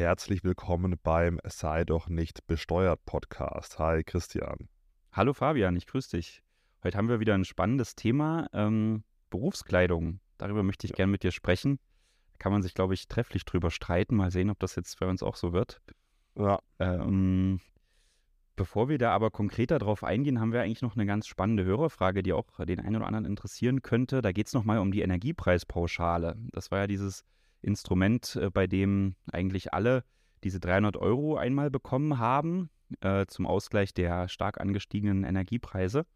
herzlich willkommen beim Sei doch nicht besteuert Podcast. Hi Christian. Hallo Fabian, ich grüße dich. Heute haben wir wieder ein spannendes Thema, ähm, Berufskleidung. Darüber möchte ich ja. gerne mit dir sprechen. Da kann man sich, glaube ich, trefflich drüber streiten. Mal sehen, ob das jetzt bei uns auch so wird. Ja. Ähm, bevor wir da aber konkreter drauf eingehen, haben wir eigentlich noch eine ganz spannende Hörerfrage, die auch den einen oder anderen interessieren könnte. Da geht es nochmal um die Energiepreispauschale. Das war ja dieses Instrument, äh, bei dem eigentlich alle diese 300 Euro einmal bekommen haben äh, zum Ausgleich der stark angestiegenen Energiepreise.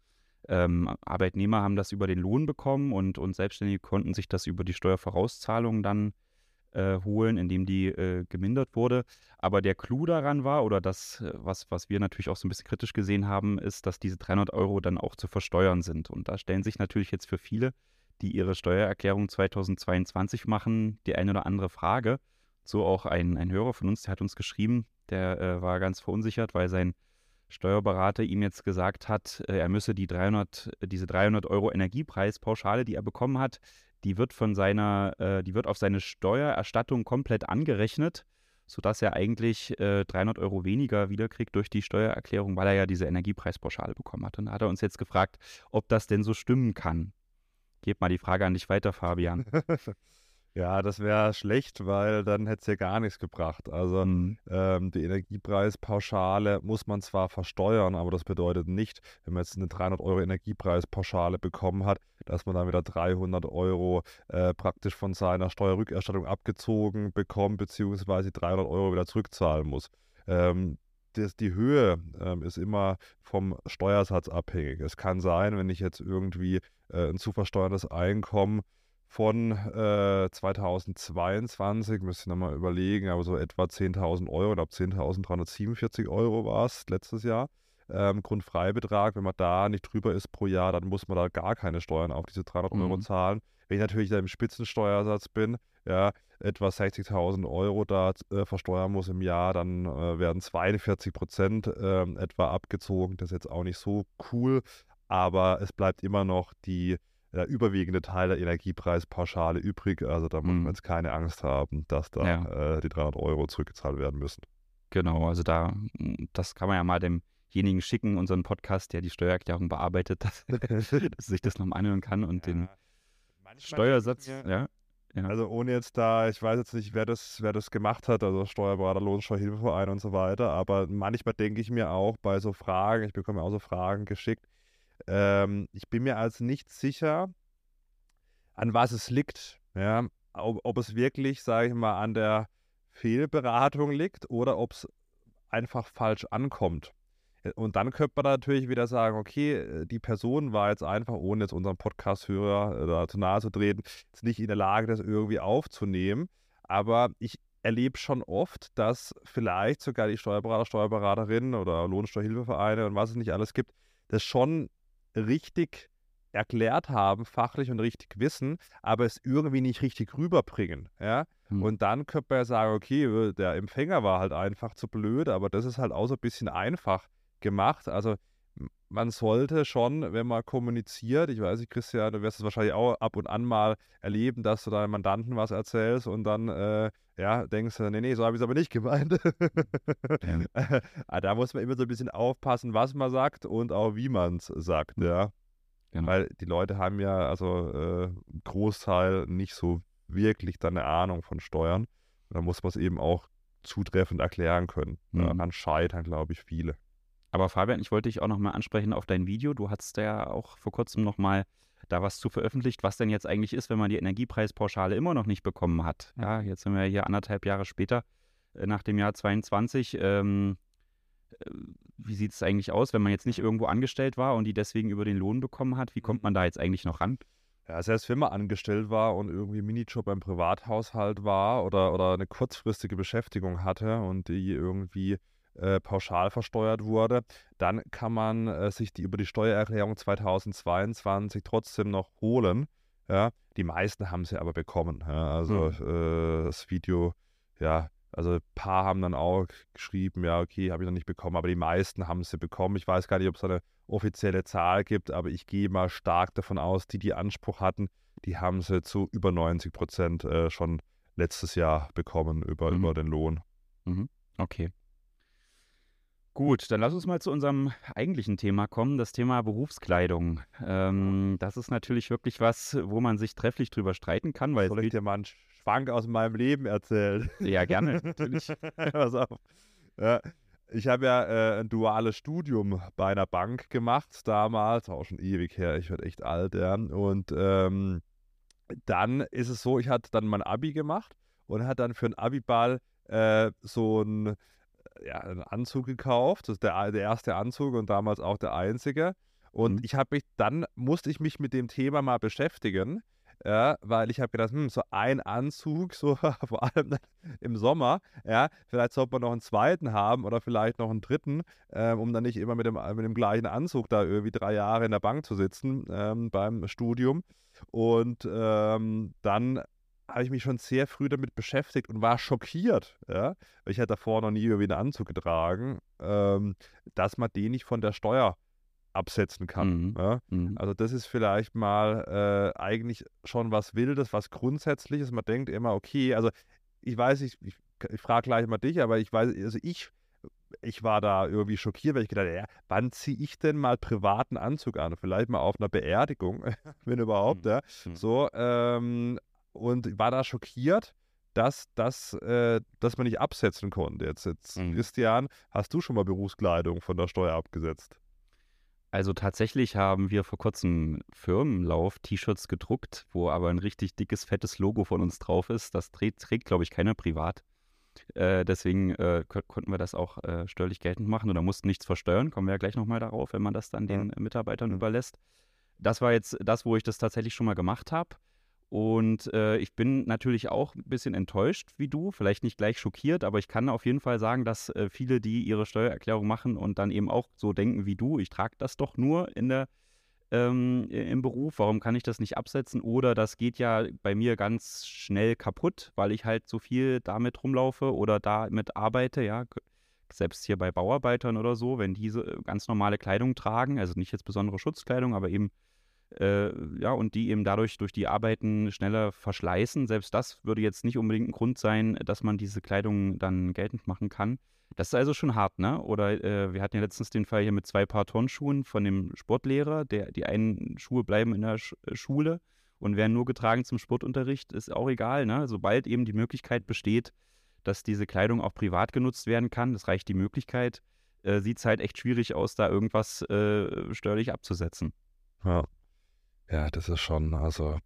Ähm, Arbeitnehmer haben das über den Lohn bekommen und, und Selbstständige konnten sich das über die Steuervorauszahlung dann äh, holen, indem die äh, gemindert wurde. Aber der Clou daran war, oder das, äh, was, was wir natürlich auch so ein bisschen kritisch gesehen haben, ist, dass diese 300 Euro dann auch zu versteuern sind. Und da stellen sich natürlich jetzt für viele die ihre Steuererklärung 2022 machen, die eine oder andere Frage. So auch ein, ein Hörer von uns, der hat uns geschrieben, der äh, war ganz verunsichert, weil sein Steuerberater ihm jetzt gesagt hat, äh, er müsse die 300, diese 300 Euro Energiepreispauschale, die er bekommen hat, die wird von seiner, äh, die wird auf seine Steuererstattung komplett angerechnet, sodass er eigentlich 300 äh, Euro weniger wiederkriegt durch die Steuererklärung, weil er ja diese Energiepreispauschale bekommen hat. Und da hat er uns jetzt gefragt, ob das denn so stimmen kann. Gebe mal die Frage an dich weiter, Fabian. ja, das wäre schlecht, weil dann hätte es ja gar nichts gebracht. Also mhm. ähm, die Energiepreispauschale muss man zwar versteuern, aber das bedeutet nicht, wenn man jetzt eine 300 Euro Energiepreispauschale bekommen hat, dass man dann wieder 300 Euro äh, praktisch von seiner Steuerrückerstattung abgezogen bekommt, beziehungsweise 300 Euro wieder zurückzahlen muss. Ähm, das, die Höhe ähm, ist immer vom Steuersatz abhängig. Es kann sein, wenn ich jetzt irgendwie äh, ein zu versteuertes Einkommen von äh, 2022, müsste ich nochmal überlegen, aber so etwa 10.000 Euro, ich glaube 10.347 Euro war es letztes Jahr. Ähm, Grundfreibetrag, wenn man da nicht drüber ist pro Jahr, dann muss man da gar keine Steuern auf diese 300 mhm. Euro zahlen. Wenn ich natürlich da im Spitzensteuersatz bin, ja, etwa 60.000 Euro da äh, versteuern muss im Jahr, dann äh, werden 42 Prozent äh, etwa abgezogen. Das ist jetzt auch nicht so cool, aber es bleibt immer noch die der überwiegende Teil der Energiepreispauschale übrig. Also da muss man mhm. jetzt keine Angst haben, dass da ja. äh, die 300 Euro zurückgezahlt werden müssen. Genau, also da, das kann man ja mal demjenigen schicken, unseren Podcast, der die Steuererklärung bearbeitet, dass, dass sich das nochmal anhören kann und ja. den Steuersatz, mir, ja. Ja. Also ohne jetzt da, ich weiß jetzt nicht, wer das, wer das gemacht hat, also Steuerberater, Lohnsteuerhilfeverein und so weiter, aber manchmal denke ich mir auch bei so Fragen, ich bekomme auch so Fragen geschickt, ähm, ich bin mir also nicht sicher, an was es liegt. Ja? Ob, ob es wirklich, sage ich mal, an der Fehlberatung liegt oder ob es einfach falsch ankommt. Äh, und dann könnte man natürlich wieder sagen, okay, äh, die Person war jetzt einfach, ohne jetzt unseren Podcast-Hörer äh, zu nahe zu treten, jetzt nicht in der Lage, das irgendwie aufzunehmen. Aber ich erlebe schon oft, dass vielleicht sogar die Steuerberater, Steuerberaterinnen oder Lohnsteuerhilfevereine und was es nicht alles gibt, das schon richtig erklärt haben, fachlich und richtig wissen, aber es irgendwie nicht richtig rüberbringen. Ja? Hm. Und dann könnte man ja sagen, okay, der Empfänger war halt einfach zu blöd, aber das ist halt auch so ein bisschen einfach gemacht. Also man sollte schon, wenn man kommuniziert, ich weiß nicht, Christian, du wirst es wahrscheinlich auch ab und an mal erleben, dass du deinem Mandanten was erzählst und dann äh, ja, denkst du, nee, nee, so habe ich es aber nicht gemeint. Ah, da muss man immer so ein bisschen aufpassen, was man sagt und auch wie man es sagt, ja. Genau. Weil die Leute haben ja, also äh, Großteil nicht so wirklich dann eine Ahnung von Steuern. Da muss man es eben auch zutreffend erklären können. Mhm. Daran scheitern, glaube ich, viele. Aber Fabian, ich wollte dich auch nochmal ansprechen auf dein Video. Du hattest ja auch vor kurzem nochmal da was zu veröffentlicht, was denn jetzt eigentlich ist, wenn man die Energiepreispauschale immer noch nicht bekommen hat. Ja, jetzt sind wir hier anderthalb Jahre später, äh, nach dem Jahr 22. Ähm, äh, wie sieht es eigentlich aus, wenn man jetzt nicht irgendwo angestellt war und die deswegen über den Lohn bekommen hat? Wie kommt man da jetzt eigentlich noch ran? Ja, selbst wenn man angestellt war und irgendwie Minijob beim Privathaushalt war oder, oder eine kurzfristige Beschäftigung hatte und die irgendwie äh, pauschal versteuert wurde, dann kann man äh, sich die über die Steuererklärung 2022 trotzdem noch holen. Ja, die meisten haben sie aber bekommen. Ja, also mhm. äh, das Video, ja, also ein paar haben dann auch geschrieben, ja, okay, habe ich noch nicht bekommen, aber die meisten haben sie bekommen. Ich weiß gar nicht, ob es eine offizielle Zahl gibt, aber ich gehe mal stark davon aus, die, die Anspruch hatten, die haben sie zu über 90 Prozent äh, schon letztes Jahr bekommen über, mhm. über den Lohn. Mhm. Okay. Gut, dann lass uns mal zu unserem eigentlichen Thema kommen, das Thema Berufskleidung. Ähm, das ist natürlich wirklich was, wo man sich trefflich drüber streiten kann, weil Soll ich dir mal einen Schwank aus meinem Leben erzählen? Ja, gerne, natürlich. Pass auf. Ja, ich habe ja äh, ein duales Studium bei einer Bank gemacht damals, auch schon ewig her, ich werde echt alt, ja. Und ähm, dann ist es so, ich hatte dann mein Abi gemacht und hatte dann für einen Abiball äh, so ein ja, einen Anzug gekauft. Das ist der, der erste Anzug und damals auch der einzige. Und Mhm. ich habe mich, dann musste ich mich mit dem Thema mal beschäftigen, ja, weil ich habe gedacht, hm, so ein Anzug, so vor allem im Sommer, ja, vielleicht sollte man noch einen zweiten haben oder vielleicht noch einen dritten, ähm, um dann nicht immer mit dem, mit dem gleichen Anzug da irgendwie drei Jahre in der Bank zu sitzen ähm, beim Studium. Und ähm, dann habe ich mich schon sehr früh damit beschäftigt und war schockiert, ja, weil ich hatte davor noch nie irgendwie einen Anzug getragen, ähm, dass man den nicht von der Steuer absetzen kann. Mhm. Ja. Mhm. Also das ist vielleicht mal äh, eigentlich schon was Wildes, was Grundsätzliches. Man denkt immer, okay, also ich weiß, ich, ich, ich frage gleich mal dich, aber ich weiß, also ich, ich war da irgendwie schockiert, weil ich gedacht, ja, wann ziehe ich denn mal privaten Anzug an? Vielleicht mal auf einer Beerdigung, wenn überhaupt, Mhm. ja. Mhm. So, ähm, und war da schockiert, dass, dass, äh, dass man nicht absetzen konnte. Jetzt, jetzt Mhm. Christian, hast du schon mal Berufskleidung von der Steuer abgesetzt? Also tatsächlich haben wir vor kurzem Firmenlauf T-Shirts gedruckt, wo aber ein richtig dickes, fettes Logo von uns drauf ist. Das trägt, trägt glaube ich, keiner privat. Äh, deswegen äh, ko- konnten wir das auch äh, steuerlich geltend machen oder mussten nichts versteuern. Kommen wir ja gleich nochmal darauf, wenn man das dann den Mitarbeitern überlässt. Das war jetzt das, wo ich das tatsächlich schon mal gemacht habe. Und äh, ich bin natürlich auch ein bisschen enttäuscht wie du, vielleicht nicht gleich schockiert, aber ich kann auf jeden Fall sagen, dass äh, viele, die ihre Steuererklärung machen und dann eben auch so denken wie du, ich trage das doch nur in der, ähm, im Beruf, warum kann ich das nicht absetzen? Oder das geht ja bei mir ganz schnell kaputt, weil ich halt so viel damit rumlaufe oder damit arbeite, ja. Selbst hier bei Bauarbeitern oder so, wenn diese äh, ganz normale Kleidung tragen, also nicht jetzt besondere Schutzkleidung, aber eben äh, ja, und die eben dadurch durch die Arbeiten schneller verschleißen. Selbst das würde jetzt nicht unbedingt ein Grund sein, dass man diese Kleidung dann geltend machen kann. Das ist also schon hart, ne? Oder äh, wir hatten ja letztens den Fall hier mit zwei Paar Turnschuhen von dem Sportlehrer. Der, die einen Schuhe bleiben in der Sch äh, Schule und werden nur getragen zum Sportunterricht, ist auch egal, ne? Sobald eben die Möglichkeit besteht, dass diese Kleidung auch privat genutzt werden kann, das reicht die Möglichkeit, äh, sieht es halt echt schwierig aus, da irgendwas äh, steuerlich abzusetzen. Ja. Ja, das ist schon, also.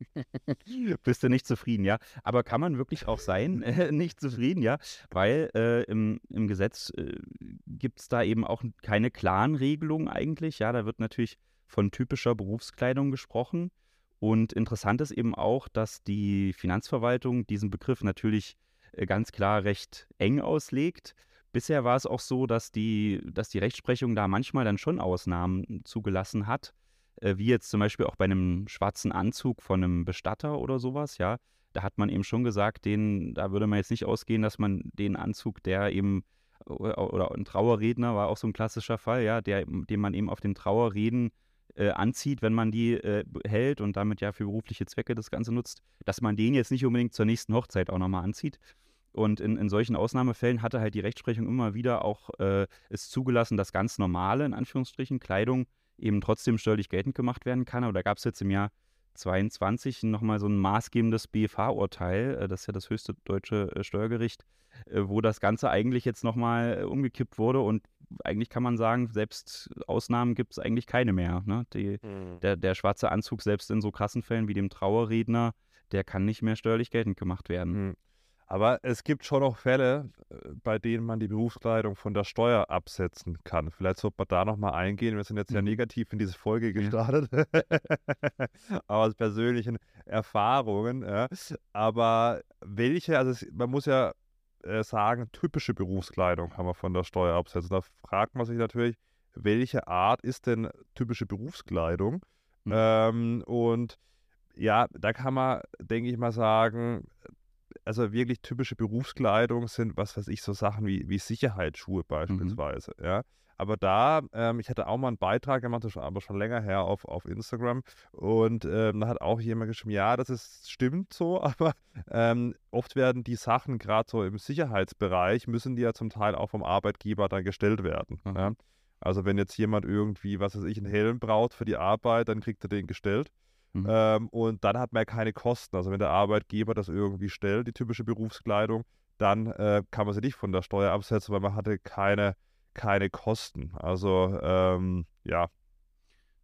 Bist du nicht zufrieden, ja? Aber kann man wirklich auch sein, äh, nicht zufrieden, ja? Weil äh, im, im Gesetz äh, gibt es da eben auch keine klaren Regelungen eigentlich, ja? Da wird natürlich von typischer Berufskleidung gesprochen. Und interessant ist eben auch, dass die Finanzverwaltung diesen Begriff natürlich äh, ganz klar recht eng auslegt. Bisher war es auch so, dass die, dass die Rechtsprechung da manchmal dann schon Ausnahmen zugelassen hat äh, wie jetzt zum Beispiel auch bei einem schwarzen Anzug von einem Bestatter oder sowas, ja, da hat man eben schon gesagt, den, da würde man jetzt nicht ausgehen, dass man den Anzug, der eben, oder, oder ein Trauerredner war auch so ein klassischer Fall, ja, der, den man eben auf den Trauerreden äh, anzieht, wenn man die äh, hält und damit ja für berufliche Zwecke das Ganze nutzt, dass man den jetzt nicht unbedingt zur nächsten Hochzeit auch nochmal anzieht. Und in, in solchen Ausnahmefällen hatte halt die Rechtsprechung immer wieder auch äh, es zugelassen, dass ganz normale, in Anführungsstrichen, Kleidung eben trotzdem steuerlich geltend gemacht werden kann. Aber da gab es jetzt im Jahr 22 nochmal so ein maßgebendes BFH-Urteil, äh, das ist ja das höchste deutsche äh, Steuergericht, äh, wo das Ganze eigentlich jetzt nochmal umgekippt wurde und eigentlich kann man sagen, selbst Ausnahmen gibt es eigentlich keine mehr. Ne? Die, der, der schwarze Anzug, selbst in so krassen Fällen wie dem Trauerredner, der kann nicht mehr steuerlich geltend gemacht werden. Hm. Aber es gibt schon noch Fälle, äh, bei denen man die Berufskleidung von der Steuer absetzen kann. Vielleicht sollte man da nochmal eingehen. Wir sind jetzt ja Mhm. negativ in diese Folge gestartet. Aber aus persönlichen Erfahrungen. Ja. Aber welche, also es, man muss ja äh, sagen, typische Berufskleidung kann man von der Steuer absetzen. Da fragt man sich natürlich, welche Art ist denn typische Berufskleidung? Mhm. Ähm, und ja, da kann man, denke ich mal, sagen, also wirklich typische Berufskleidung sind, was weiß ich, so Sachen wie, wie Sicherheitsschuhe Mhm. beispielsweise, ja. Aber da, ähm, ich hatte auch mal einen Beitrag gemacht, ist aber schon länger her auf, auf Instagram. Und ähm, da hat auch jemand geschrieben, ja, das ist, stimmt so, aber ähm, oft werden die Sachen, gerade so im Sicherheitsbereich, müssen die ja zum Teil auch vom Arbeitgeber dann gestellt werden. Mhm. Ja? Also wenn jetzt jemand irgendwie, was weiß ich, einen Helm braucht für die Arbeit, dann kriegt er den gestellt. Mhm. Ähm, und dann hat man ja keine Kosten. Also wenn der Arbeitgeber das irgendwie stellt, die typische Berufskleidung, dann äh, kann man sie nicht von der Steuer absetzen, weil man hatte keine, keine Kosten. Also ähm, ja,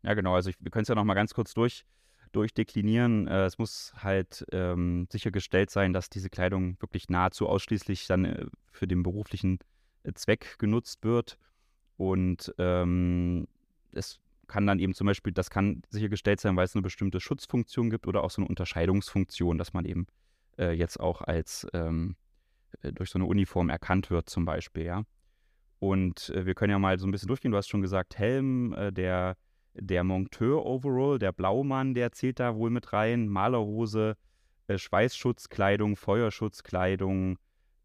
Ja, genau. Also ich, wir können es ja noch mal ganz kurz durch, durchdeklinieren. Äh, es muss halt ähm, sichergestellt sein, dass diese Kleidung wirklich nahezu ausschließlich dann äh, für den beruflichen äh, Zweck genutzt wird. Und ähm, es kann dann eben zum Beispiel, das kann sichergestellt sein, weil es eine bestimmte Schutzfunktion gibt oder auch so eine Unterscheidungsfunktion, dass man eben äh, jetzt auch als ähm, äh, durch so eine Uniform erkannt wird, zum Beispiel, ja. Und äh, wir können ja mal so ein bisschen durchgehen. Du hast schon gesagt, Helm, äh, der, der Monteur-Overall, der Blaumann, der zählt da wohl mit rein. Malerhose, äh, Schweißschutzkleidung, Feuerschutzkleidung,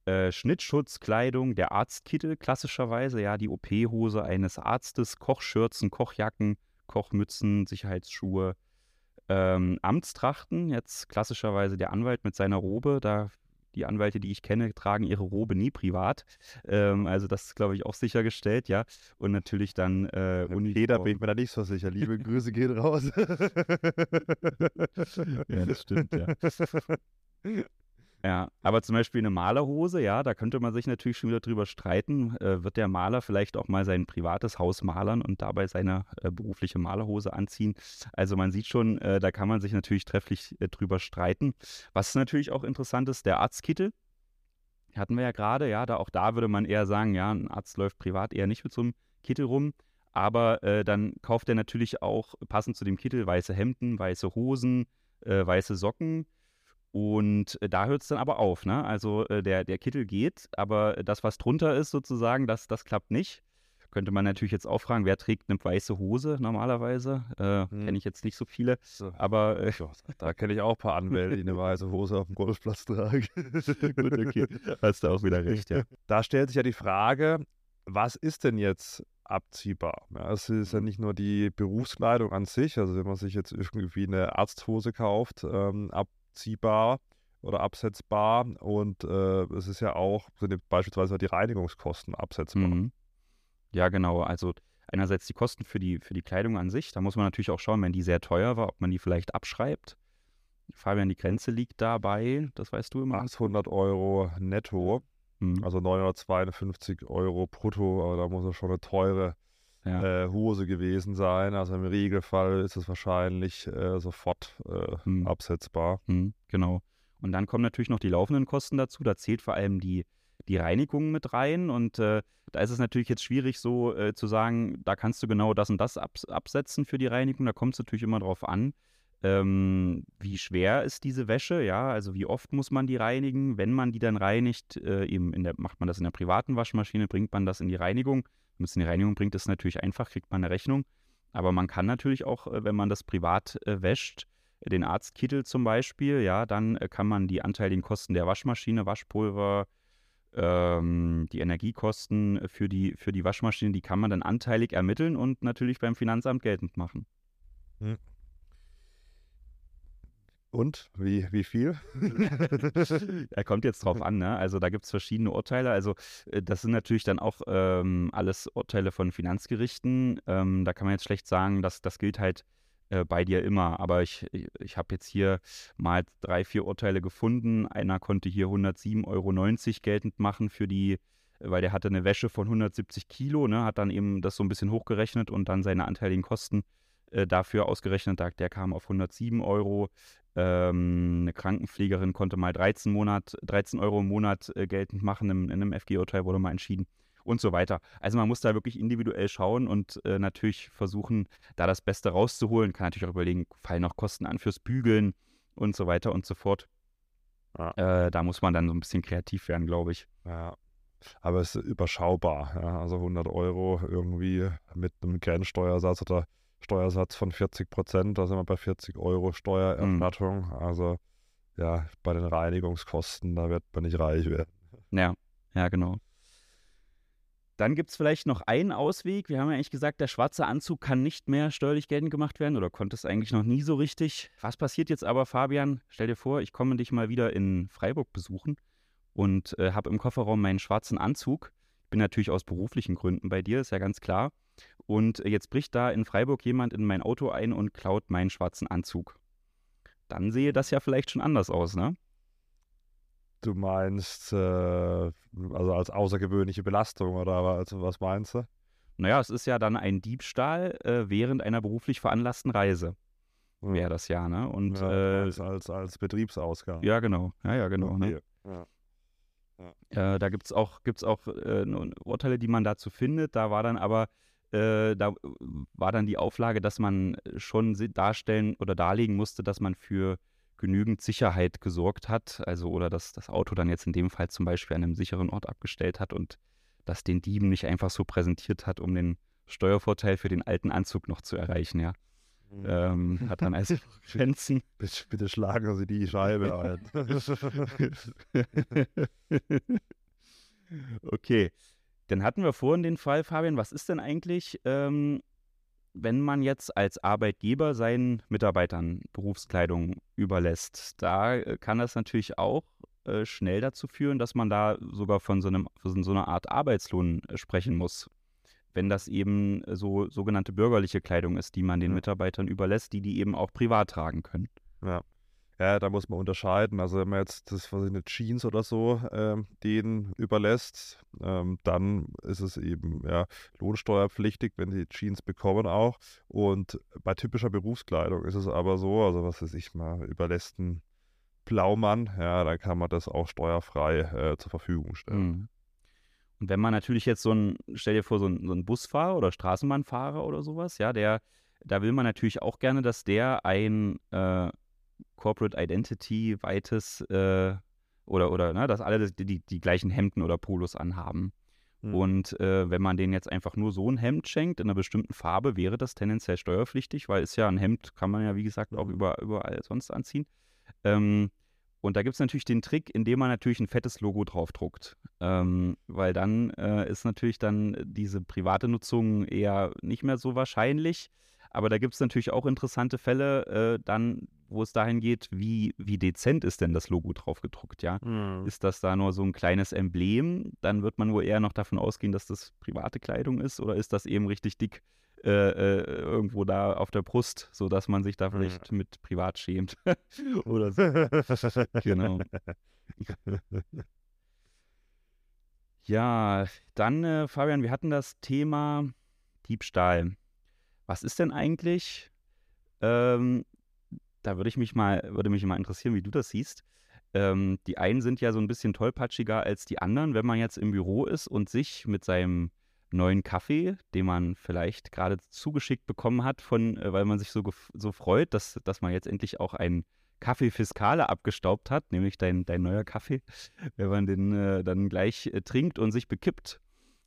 äh, Schnittschutzkleidung, der Arztkittel klassischerweise, ja, die OP-Hose eines Arztes, Kochschürzen, Kochjacken, Kochmützen, Sicherheitsschuhe, ähm, Amtstrachten, jetzt klassischerweise der Anwalt mit seiner Robe, da die Anwälte, die ich kenne, tragen ihre Robe nie privat. Ähm, also das ist, glaube ich, auch sichergestellt, ja. Und natürlich dann äh, Uniform. bin ich mir da nicht so sicher. Liebe Grüße gehen raus. Ja, das stimmt, ja. Ja, aber zum Beispiel eine Malerhose, ja, da könnte man sich natürlich schon wieder drüber streiten. Äh, wird der Maler vielleicht auch mal sein privates Haus malern und dabei seine äh, berufliche Malerhose anziehen? Also man sieht schon, äh, da kann man sich natürlich trefflich äh, drüber streiten. Was natürlich auch interessant ist, der Arztkittel. Hatten wir ja gerade, ja, da auch da würde man eher sagen, ja, ein Arzt läuft privat eher nicht mit so einem Kittel rum. Aber äh, dann kauft er natürlich auch passend zu dem Kittel weiße Hemden, weiße Hosen, äh, weiße Socken. Und äh, da hört es dann aber auf, ne? Also äh, der, der Kittel geht, aber das, was drunter ist sozusagen, das, das klappt nicht. Könnte man natürlich jetzt auch fragen, wer trägt eine weiße Hose normalerweise? Äh, Hm. Kenne ich jetzt nicht so viele, So. aber äh, Ja, da kenne ich auch ein paar Anwälte, die eine weiße Hose auf dem Golfplatz tragen. gut, okay. Hast du auch wieder recht, ja. Da stellt sich ja die Frage, was ist denn jetzt abziehbar? Ja, es ist ja Mhm. nicht nur die Berufskleidung an sich, also wenn man sich jetzt irgendwie eine Arzthose kauft, ähm, abziehbar oder absetzbar und äh, es ist ja auch, sind beispielsweise die Reinigungskosten absetzbar. Mhm. Ja, genau. Also einerseits die Kosten für die, für die Kleidung an sich. Da muss man natürlich auch schauen, wenn die sehr teuer war, ob man die vielleicht abschreibt. Fabian, die Grenze liegt dabei, das weißt du immer. 800 Euro netto, Mhm. also 952 Euro brutto, aber da muss es schon eine teure Ja. äh, Hose gewesen sein. Also im Regelfall ist es wahrscheinlich äh, sofort äh, Hm. absetzbar. Mhm, genau. Und dann kommen natürlich noch die laufenden Kosten dazu. Da zählt vor allem die, die Reinigung mit rein. Und äh, da ist es natürlich jetzt schwierig, so äh, zu sagen, da kannst du genau das und das abs absetzen für die Reinigung. Da kommt es natürlich immer drauf an, ähm, wie schwer ist diese Wäsche, ja, also wie oft muss man die reinigen. Wenn man die dann reinigt, äh, eben in der, macht man das in der privaten Waschmaschine, bringt man das in die Reinigung. Wenn man es in die Reinigung bringt, ist natürlich einfach, kriegt man eine Rechnung. Aber man kann natürlich auch, äh, wenn man das privat äh, wäscht, den Arztkittel zum Beispiel, ja, dann äh, kann man die anteiligen Kosten der Waschmaschine, Waschpulver, ähm, die Energiekosten für die, für die Waschmaschine, die kann man dann anteilig ermitteln und natürlich beim Finanzamt geltend machen. Und wie, wie viel? Er kommt jetzt drauf an, ne? Also da gibt es verschiedene Urteile. Also äh, das sind natürlich dann auch ähm, alles Urteile von Finanzgerichten. Ähm, da kann man jetzt schlecht sagen, dass das gilt halt äh, bei dir immer. Aber ich, ich, ich habe jetzt hier mal drei, vier Urteile gefunden. Einer konnte hier 107,90 Euro geltend machen für die, weil der hatte eine Wäsche von 170 Kilo, ne? Hat dann eben das so ein bisschen hochgerechnet und dann seine anteiligen Kosten äh, dafür ausgerechnet. Der, der kam auf 107 Euro. Ähm, eine Krankenpflegerin konnte mal 13, Monat, 13 Euro im Monat äh, geltend machen. In, in einem FG-Urteil wurde mal entschieden und so weiter. Also man muss da wirklich individuell schauen und äh, natürlich versuchen, da das Beste rauszuholen. Kann natürlich auch überlegen, fallen noch Kosten an fürs Bügeln und so weiter und so fort. Ja. Äh, da muss man dann so ein bisschen kreativ werden, glaube ich. Ja. Aber es ist überschaubar. Ja. Also 100 Euro irgendwie mit einem Grenzsteuersatz oder Steuersatz von 40 Prozent. Da sind wir bei 40 Euro Steuererstattung. Also ja, bei den Reinigungskosten, da wird man nicht reich werden. Ja, ja, genau. Dann gibt es vielleicht noch einen Ausweg. Wir haben ja eigentlich gesagt, der schwarze Anzug kann nicht mehr steuerlich geltend gemacht werden oder konnte es eigentlich noch nie so richtig. Was passiert jetzt aber, Fabian? Stell dir vor, ich komme dich mal wieder in Freiburg besuchen und äh, habe im Kofferraum meinen schwarzen Anzug. Ich bin natürlich aus beruflichen Gründen bei dir, ist ja ganz klar. Und jetzt bricht da in Freiburg jemand in mein Auto ein und klaut meinen schwarzen Anzug. Dann sehe das ja vielleicht schon anders aus, ne? Du meinst, äh, also als außergewöhnliche Belastung oder also was meinst du? Naja, es ist ja dann ein Diebstahl äh, während einer beruflich veranlassten Reise. Hm. Wäre das ja, ne? Und, ja, äh, als, als, als Betriebsausgabe. Ja, genau. Ja, ja, genau. Ne? Okay. Ne? Ja. Ja. Äh, da gibt es auch, gibt's auch äh, Urteile, die man dazu findet. Da war dann aber, äh, da war dann die Auflage, dass man schon darstellen oder darlegen musste, dass man für genügend Sicherheit gesorgt hat, also oder dass das Auto dann jetzt in dem Fall zum Beispiel an einem sicheren Ort abgestellt hat und das den Dieben nicht einfach so präsentiert hat, um den Steuervorteil für den alten Anzug noch zu erreichen, ja. Mhm. Ähm, hat dann also Grenzen. Bitte, bitte schlagen Sie die Scheibe ein. okay. Dann hatten wir vorhin den Fall, Fabian, was ist denn eigentlich, ähm, wenn man jetzt als Arbeitgeber seinen Mitarbeitern Berufskleidung überlässt, da äh, kann das natürlich auch äh, schnell dazu führen, dass man da sogar von so, einem, von so einer Art Arbeitslohn äh, sprechen muss. Wenn das eben so sogenannte bürgerliche Kleidung ist, die man den Mitarbeitern überlässt, die die eben auch privat tragen können. Ja. Ja, da muss man unterscheiden. Also wenn man jetzt das, was ich eine Jeans oder so ähm, denen überlässt, ähm, dann ist es eben ja, lohnsteuerpflichtig, wenn die Jeans bekommen auch. Und bei typischer Berufskleidung ist es aber so, also was weiß ich mal, überlässt ein Blaumann, ja, dann kann man das auch steuerfrei äh, zur Verfügung stellen. Mhm. Und wenn man natürlich jetzt so ein, stell dir vor, so ein, so ein Busfahrer oder Straßenbahnfahrer oder sowas, ja, der, da will man natürlich auch gerne, dass der ein äh, Corporate Identity weites äh, oder, oder ne, dass alle die, die, gleichen Hemden oder Polos anhaben. Mhm. Und äh, wenn man denen jetzt einfach nur so ein Hemd schenkt in einer bestimmten Farbe, wäre das tendenziell steuerpflichtig, weil es ja ein Hemd kann man ja, wie gesagt, auch hm. über, überall sonst anziehen. Ähm, und da gibt es natürlich den Trick, indem man natürlich ein fettes Logo draufdruckt. Ähm, weil dann äh, ist natürlich dann diese private Nutzung eher nicht mehr so wahrscheinlich. Aber da gibt es natürlich auch interessante Fälle, äh, dann, wo es dahin geht, wie, wie dezent ist denn das Logo drauf gedruckt, ja? Mhm. Ist das da nur so ein kleines Emblem? Dann wird man wohl eher noch davon ausgehen, dass das private Kleidung ist, oder ist das eben richtig dick äh, äh, irgendwo da auf der Brust, sodass man sich da vielleicht mhm. mit privat schämt? oder so. genau. Ja, dann, äh, Fabian, wir hatten das Thema Diebstahl was ist denn eigentlich, ähm, da würde ich mich mal, würde mich mal interessieren, wie du das siehst. Ähm, die einen sind ja so ein bisschen tollpatschiger als die anderen, wenn man jetzt im Büro ist und sich mit seinem neuen Kaffee, den man vielleicht gerade zugeschickt bekommen hat, von, äh, weil man sich so, so freut, dass, dass man jetzt endlich auch einen Kaffee Fiskale abgestaubt hat, nämlich dein, dein neuer Kaffee, wenn man den äh, dann gleich äh, trinkt und sich bekippt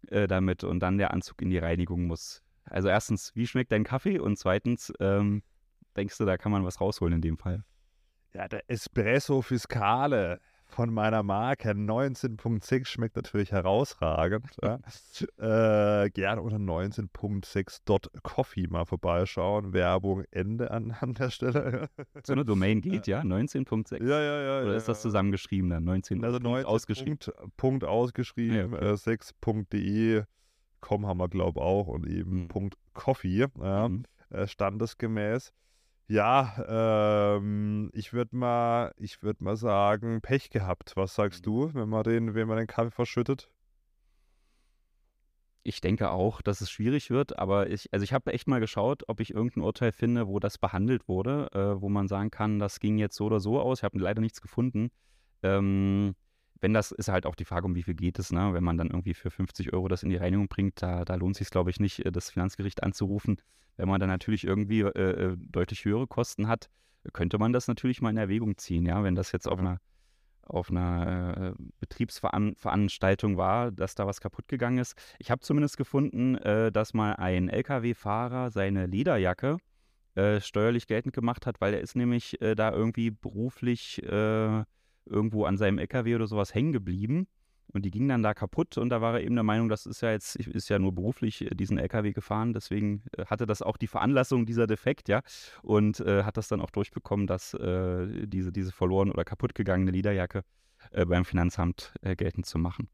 äh, damit und dann der Anzug in die Reinigung muss. Also erstens, wie schmeckt dein Kaffee? Und zweitens, ähm, denkst du, da kann man was rausholen in dem Fall? Ja, der Espresso Fiscale von meiner Marke 19.6 schmeckt natürlich herausragend. ja. äh, gerne unter 19.6.coffee mal vorbeischauen. Werbung Ende an, an der Stelle. so eine Domain geht, ja? 19.6? Ja, ja, ja. Oder ja, ist das zusammengeschrieben dann? 19. Also 19 ausgeschrieben. Punkt, Punkt ausgeschrieben, ja, okay. äh, 6.de Com haben wir, glaube ich, auch und eben mhm. Punkt Coffee, ja, mhm. äh, standesgemäß. Ja, ähm, ich würde mal, ich würde mal sagen, Pech gehabt. Was sagst mhm. du, wenn man den, wenn man den Kaffee verschüttet? Ich denke auch, dass es schwierig wird, aber ich, also ich habe echt mal geschaut, ob ich irgendein Urteil finde, wo das behandelt wurde, äh, wo man sagen kann, das ging jetzt so oder so aus. Ich habe leider nichts gefunden. Ähm, wenn das ist halt auch die Frage, um wie viel geht es, ne? Wenn man dann irgendwie für 50 Euro das in die Reinigung bringt, da, da lohnt sich glaube ich nicht, äh, das Finanzgericht anzurufen. Wenn man dann natürlich irgendwie äh, äh, deutlich höhere Kosten hat, könnte man das natürlich mal in Erwägung ziehen, ja, wenn das jetzt auf einer auf einer äh, Betriebsveranstaltung war, dass da was kaputt gegangen ist. Ich habe zumindest gefunden, äh, dass mal ein Lkw-Fahrer seine Lederjacke äh, steuerlich geltend gemacht hat, weil er ist nämlich äh, da irgendwie beruflich irgendwo an seinem LKW oder sowas hängen geblieben. Und die ging dann da kaputt und da war er eben der Meinung, das ist ja jetzt, ist ja nur beruflich äh, diesen LKW gefahren, deswegen äh, hatte das auch die Veranlassung dieser Defekt, ja, und äh, hat das dann auch durchbekommen, dass äh, diese, diese verloren oder kaputt gegangene Lederjacke äh, beim Finanzamt äh, geltend zu machen.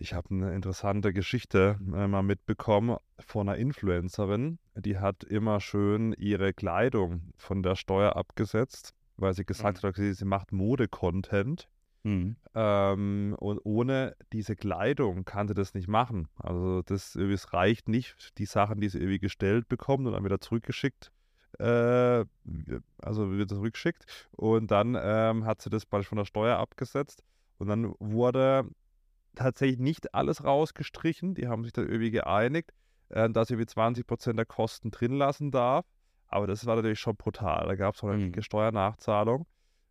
Ich habe eine interessante Geschichte mal mitbekommen von einer Influencerin. Die hat immer schön ihre Kleidung von der Steuer abgesetzt, weil sie gesagt Mhm. hat, sie macht Mode-Content. Mhm. Ähm, und ohne diese Kleidung kann sie das nicht machen. Also das, es reicht nicht, die Sachen, die sie irgendwie gestellt bekommt und dann wieder zurückgeschickt, äh, also wieder zurückgeschickt. Und dann ähm, hat sie das bald von der Steuer abgesetzt. Und dann wurde tatsächlich nicht alles rausgestrichen. Die haben sich dann irgendwie geeinigt, äh, dass sie wie 20% der Kosten drin lassen darf. Aber das war natürlich schon brutal. Da gab es auch eine Mhm. Steuernachzahlung,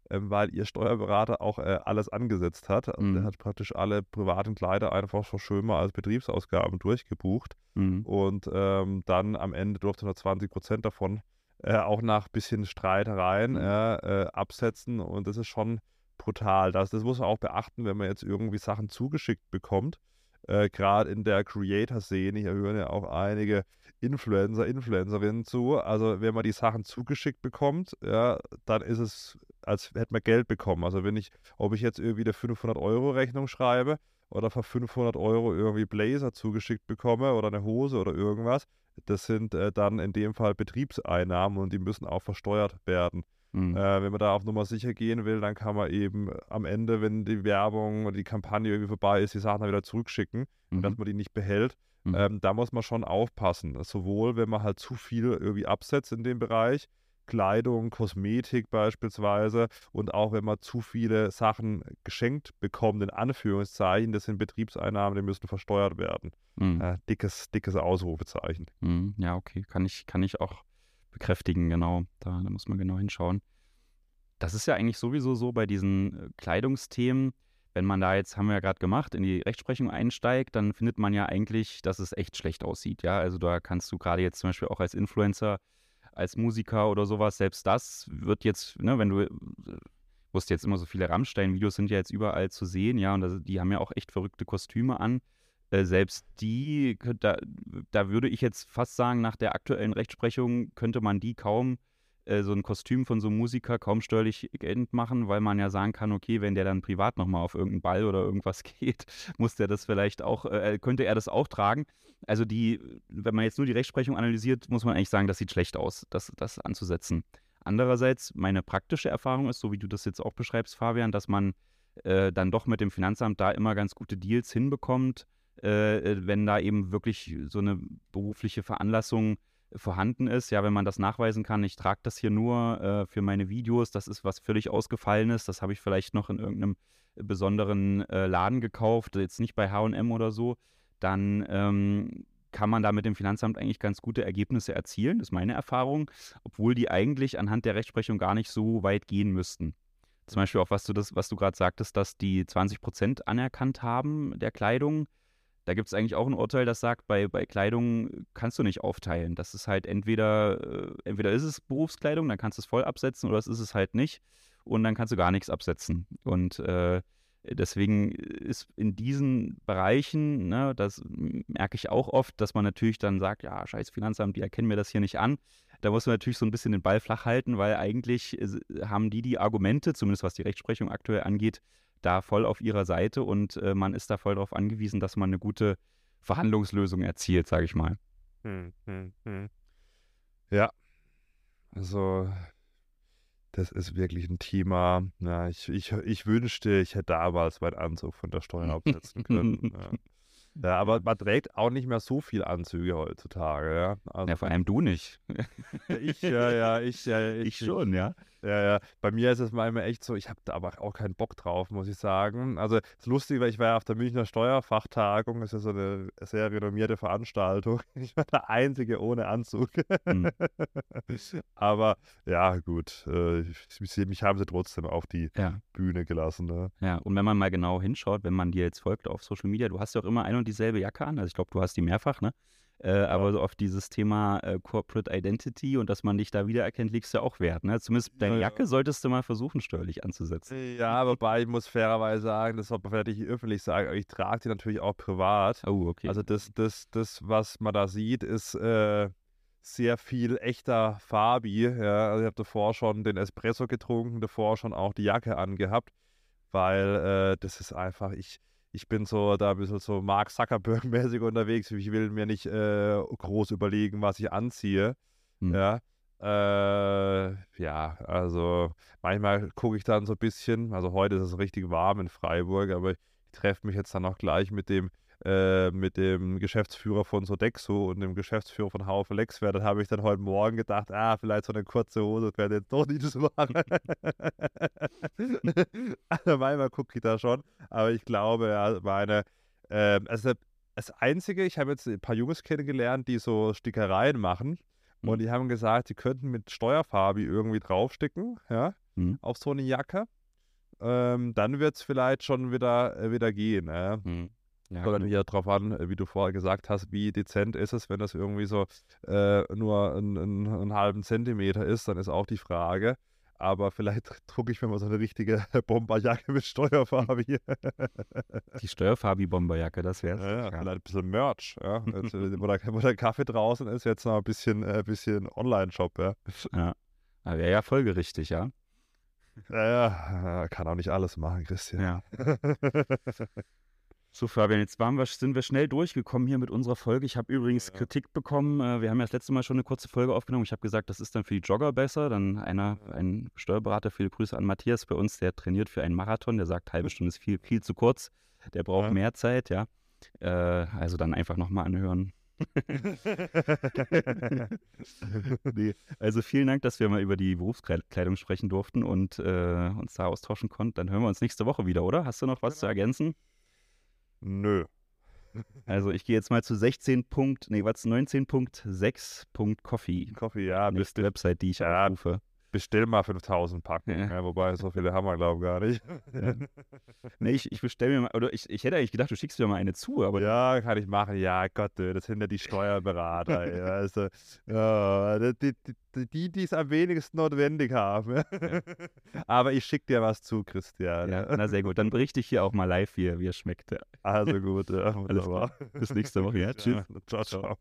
ähm, weil ihr Steuerberater auch äh, alles angesetzt hat. Also der Mhm. hat praktisch alle privaten Kleider einfach schon schön mal als Betriebsausgaben durchgebucht. Mhm. Und ähm, dann am Ende durfte nur 20% davon äh, auch nach bisschen Streitereien Mhm. äh, äh, absetzen. Und das ist schon brutal. Das, das muss man auch beachten, wenn man jetzt irgendwie Sachen zugeschickt bekommt. Äh, Gerade in der Creator-Szene, hier hören ja auch einige Influencer, Influencerinnen zu. Also wenn man die Sachen zugeschickt bekommt, ja, dann ist es, als hätte man Geld bekommen. Also wenn ich, ob ich jetzt irgendwie eine 500-Euro-Rechnung schreibe oder für 500 Euro irgendwie Blazer zugeschickt bekomme oder eine Hose oder irgendwas, das sind äh, dann in dem Fall Betriebseinnahmen und die müssen auch versteuert werden. Mhm. Äh, wenn man da auf Nummer sicher gehen will, dann kann man eben am Ende, wenn die Werbung oder die Kampagne irgendwie vorbei ist, die Sachen dann wieder zurückschicken, Mhm. dass man die nicht behält. Mhm. Ähm, da muss man schon aufpassen. Sowohl, wenn man halt zu viel irgendwie absetzt in dem Bereich, Kleidung, Kosmetik beispielsweise, und auch wenn man zu viele Sachen geschenkt bekommt, in Anführungszeichen, das sind Betriebseinnahmen, die müssen versteuert werden. Mhm. Äh, dickes, dickes Ausrufezeichen. Mhm. Ja, okay, kann ich, kann ich auch bekräftigen, genau. Da, da muss man genau hinschauen. Das ist ja eigentlich sowieso so bei diesen äh, Kleidungsthemen. Wenn man da jetzt, haben wir ja gerade gemacht, in die Rechtsprechung einsteigt, dann findet man ja eigentlich, dass es echt schlecht aussieht. Ja, also da kannst du gerade jetzt zum Beispiel auch als Influencer, als Musiker oder sowas, selbst das wird jetzt, ne, wenn du, äh, wusste jetzt immer so viele Rammstein-Videos sind ja jetzt überall zu sehen, ja, und das, die haben ja auch echt verrückte Kostüme an. Äh, selbst die, da, da würde ich jetzt fast sagen, nach der aktuellen Rechtsprechung könnte man die kaum, äh, so ein Kostüm von so einem Musiker kaum steuerlich geltend machen, weil man ja sagen kann, okay, wenn der dann privat nochmal auf irgendeinen Ball oder irgendwas geht, muss der das vielleicht auch, äh, könnte er das auch tragen. Also die, wenn man jetzt nur die Rechtsprechung analysiert, muss man eigentlich sagen, das sieht schlecht aus, das, das anzusetzen. Andererseits, meine praktische Erfahrung ist, so wie du das jetzt auch beschreibst, Fabian, dass man äh, dann doch mit dem Finanzamt da immer ganz gute Deals hinbekommt, äh, äh, wenn da eben wirklich so eine berufliche Veranlassung vorhanden ist. Ja, wenn man das nachweisen kann, ich trage das hier nur äh, für meine Videos, das ist was völlig Ausgefallenes, das habe ich vielleicht noch in irgendeinem besonderen äh, Laden gekauft, jetzt nicht bei HM oder so, dann ähm, kann man da mit dem Finanzamt eigentlich ganz gute Ergebnisse erzielen, das ist meine Erfahrung, obwohl die eigentlich anhand der Rechtsprechung gar nicht so weit gehen müssten. Zum Beispiel auch, was du du gerade sagtest, dass die 20 Prozent anerkannt haben der Kleidung. Da gibt es eigentlich auch ein Urteil, das sagt, bei, bei Kleidung kannst du nicht aufteilen. Das ist halt entweder, äh, entweder ist es Berufskleidung, dann kannst du es voll absetzen, oder es ist es halt nicht. Und dann kannst du gar nichts absetzen. Und äh, deswegen ist in diesen Bereichen, ne, das merke ich auch oft, dass man natürlich dann sagt, ja, scheiß Finanzamt, die erkennen mir das hier nicht an. Da muss man natürlich so ein bisschen den Ball flach halten, weil eigentlich äh, haben die die Argumente, zumindest was die Rechtsprechung aktuell angeht, da voll auf ihrer Seite und äh, man ist da voll darauf angewiesen, dass man eine gute Verhandlungslösung erzielt, sage ich mal. Hm, hm, hm. Ja, also das ist wirklich ein Thema. Ja, ich, ich, ich wünschte, ich hätte damals meinen Anzug von der Steuer absetzen können. ja. Ja, aber man trägt auch nicht mehr so viel Anzüge heutzutage, ja. Also Ja, vor allem du nicht. ich, ja, ja, ich, ja, Ich schon, ja. Ja, ja. Bei mir ist es manchmal echt so, ich habe da aber auch keinen Bock drauf, muss ich sagen. Also, es ist lustig, weil ich war ja auf der Münchner Steuerfachtagung, das ist ja so eine sehr renommierte Veranstaltung. Ich war der Einzige ohne Anzug. Hm. aber ja, gut. Äh, ich- mich haben sie trotzdem auf die Ja. Bühne gelassen. Ne? Ja, und wenn man mal genau hinschaut, wenn man dir jetzt folgt auf Social Media, du hast ja auch immer ein und dieselbe Jacke an. Also ich glaube, du hast die mehrfach, ne? Äh, aber so auf dieses Thema äh, Corporate Identity und dass man dich da wiedererkennt, legst du auch Wert. Ne? Zumindest deine Ja, ja. Jacke solltest du mal versuchen, steuerlich anzusetzen. Ja, wobei ich muss fairerweise sagen, das vielleicht nicht öffentlich sagen, aber ich trage die natürlich auch privat. Oh, okay. Also das, das, das, was man da sieht, ist äh, sehr viel echter Fabi. Ja. Also ich habe davor schon den Espresso getrunken, davor schon auch die Jacke angehabt, weil äh, das ist einfach, ich, ich bin so da ein bisschen so Mark Zuckerberg-mäßig unterwegs. Ich will mir nicht äh, groß überlegen, was ich anziehe. Hm. Ja. Äh, ja, also manchmal gucke ich dann so ein bisschen, also heute ist es richtig warm in Freiburg, aber ich treffe mich jetzt dann auch gleich mit dem äh, mit dem Geschäftsführer von Sodexo und dem Geschäftsführer von Haufe Lexware. Dann habe ich dann heute Morgen gedacht, ah, vielleicht so eine kurze Hose könnte jetzt doch nicht so machen. also manchmal gucke ich da schon, aber ich glaube, ja, meine, ähm, also das Einzige, ich habe jetzt ein paar Jungs kennengelernt, die so Stickereien machen. Mhm. Und die haben gesagt, sie könnten mit Steuerfarbe irgendwie draufsticken, ja, Mhm. auf so eine Jacke. Ähm, dann wird es vielleicht schon wieder, äh, wieder gehen. Ja. Hm. Ja, Kommt dann wieder drauf an, äh, wie du vorher gesagt hast, wie dezent ist es, wenn das irgendwie so äh, nur einen, einen, einen halben Zentimeter ist, dann ist auch die Frage. Aber vielleicht drucke ich mir mal so eine richtige Bomberjacke mit Steuerfarbe hier. Die Steuerfabi-Bomberjacke, das wär's. Ja, ja, vielleicht ein bisschen Merch, ja. Jetzt, äh, wo, der, wo der Kaffee draußen ist, jetzt noch ein bisschen, äh, bisschen Online-Shop, ja. Ja. Aber wäre ja folgerichtig, ja. Ja, ja, kann auch nicht alles machen, Christian. Ja. So, Fabian, jetzt waren wir, sind wir schnell durchgekommen hier mit unserer Folge. Ich habe übrigens Ja. Kritik bekommen. äh, Wir haben ja das letzte Mal schon eine kurze Folge aufgenommen. Ich habe gesagt, das ist dann für die Jogger besser. Dann einer, ein Steuerberater, viele Grüße an Matthias bei uns, der trainiert für einen Marathon. Der sagt, halbe Stunde ist viel, viel zu kurz. Der braucht Ja. mehr Zeit, ja. Äh, also dann einfach nochmal anhören. nee. Also vielen Dank, dass wir mal über die Berufskleidung sprechen durften und äh, uns da austauschen konnten. Dann hören wir uns nächste Woche wieder, oder? Hast du noch was zu Genau. ergänzen? Nö. Also ich gehe jetzt mal zu 16. Punkt, nee, was 19.6.coffee. Kaffee, ja, Nächste Website, die ich Ja. aufrufe. Bestell mal 5000 Packen. Ja. Ja. wobei, so viele haben wir, glaube ich, gar nicht. Nee, ich, ich bestelle mir mal, oder ich, ich hätte eigentlich gedacht, du schickst mir mal eine zu, aber Ja, kann ich machen. Ja, Gott, das sind ja die Steuerberater. also, ja, die, die, die, es am wenigsten notwendig haben. ja. Aber ich schicke dir was zu, Christian. ja, na sehr gut. Dann berichte ich hier auch mal live, wie, wie es schmeckt. Ja. Also gut, ja, Alles klar. Bis nächste Woche. Ja, tschüss. Ja, ciao, ciao.